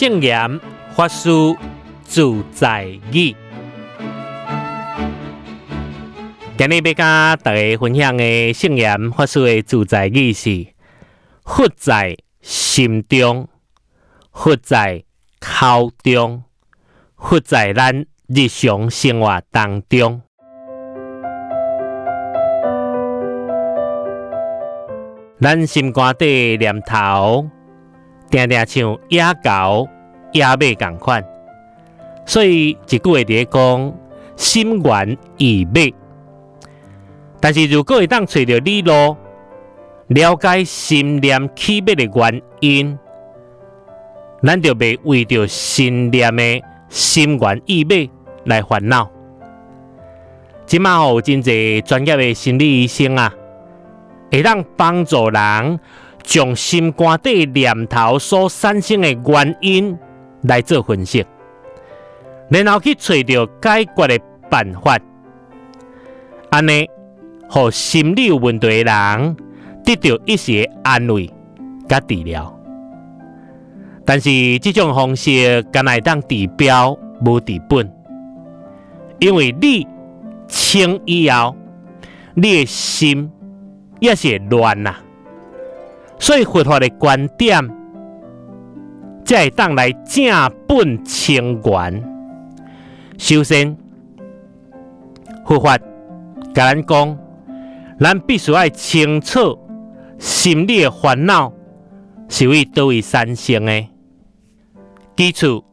圣严法师自在语，今日要跟大家分享的圣严法师的自在语是：佛在心中，佛在口中，佛在咱日常生活当中。咱心肝底念头，定定像野狗、野马共款，所以一句话伫讲心猿意马。但是如果会当找到理路，了解心念起马的原因，咱就袂为着心念的心猿意马来烦恼。即马有真侪专业的心理医生啊！会当帮助人从心肝底念头所产生的原因来做分析，然后去找到解决的办法，安尼，互心理有问题的人得到一些安慰甲治疗。但是这种方式敢来当治标无治本，因为你清以后，你的心。也是乱呐，所以佛法的观点，才会当来正本清源。首先，佛法甲咱讲，咱必须要清楚心理的烦恼是为倒位产生的。基础，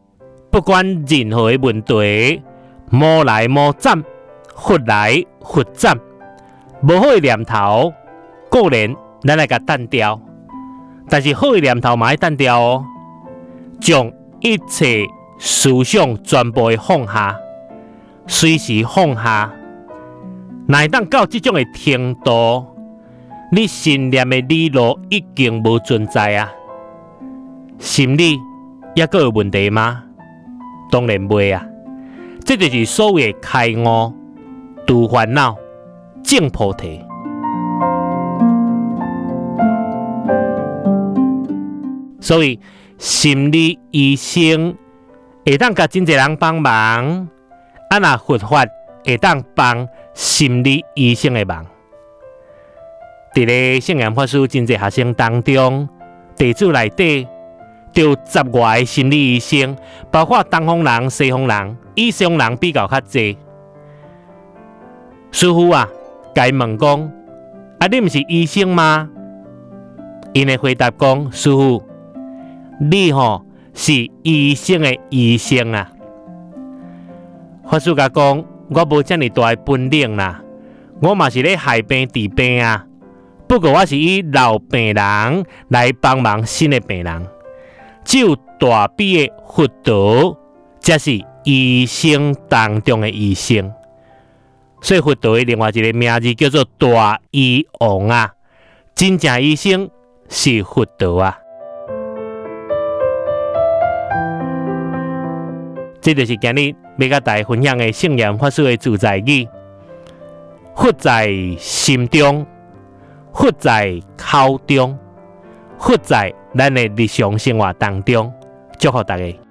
不管任何的问题，魔来魔斩，佛来佛斩，无好的念头。固然，咱来甲断掉，但是好的念头嘛要淡掉哦。将一切思想全部放下，随时放下。乃当到这种的程度，你信念的理路已经无存在啊。心理也个有问题吗？当然袂啊。这就是所谓开悟、度烦恼、证菩提。所以，心理医生会当甲真侪人帮忙，啊那佛法会当帮心理医生的忙。伫咧圣严法师真侪学生当中，弟子内底就十外个心理医生，包括东方人、西方人，以上人比较较济。师傅啊，该问讲，啊你毋是医生吗？因会回答讲，师傅。你吼是医生的医生啊！法师甲讲，我无遮尔大本领啦，我嘛是咧害病治病啊。不过我是以老病人来帮忙新的病人，只有大悲的佛陀才是医生当中的医生。所以佛陀的另外一个名字叫做大医王啊！真正医生是佛陀啊！这就是今日要甲大家分享的圣严法师的自在语：佛在心中，佛在口中，佛在咱的日常生活当中。祝福大家。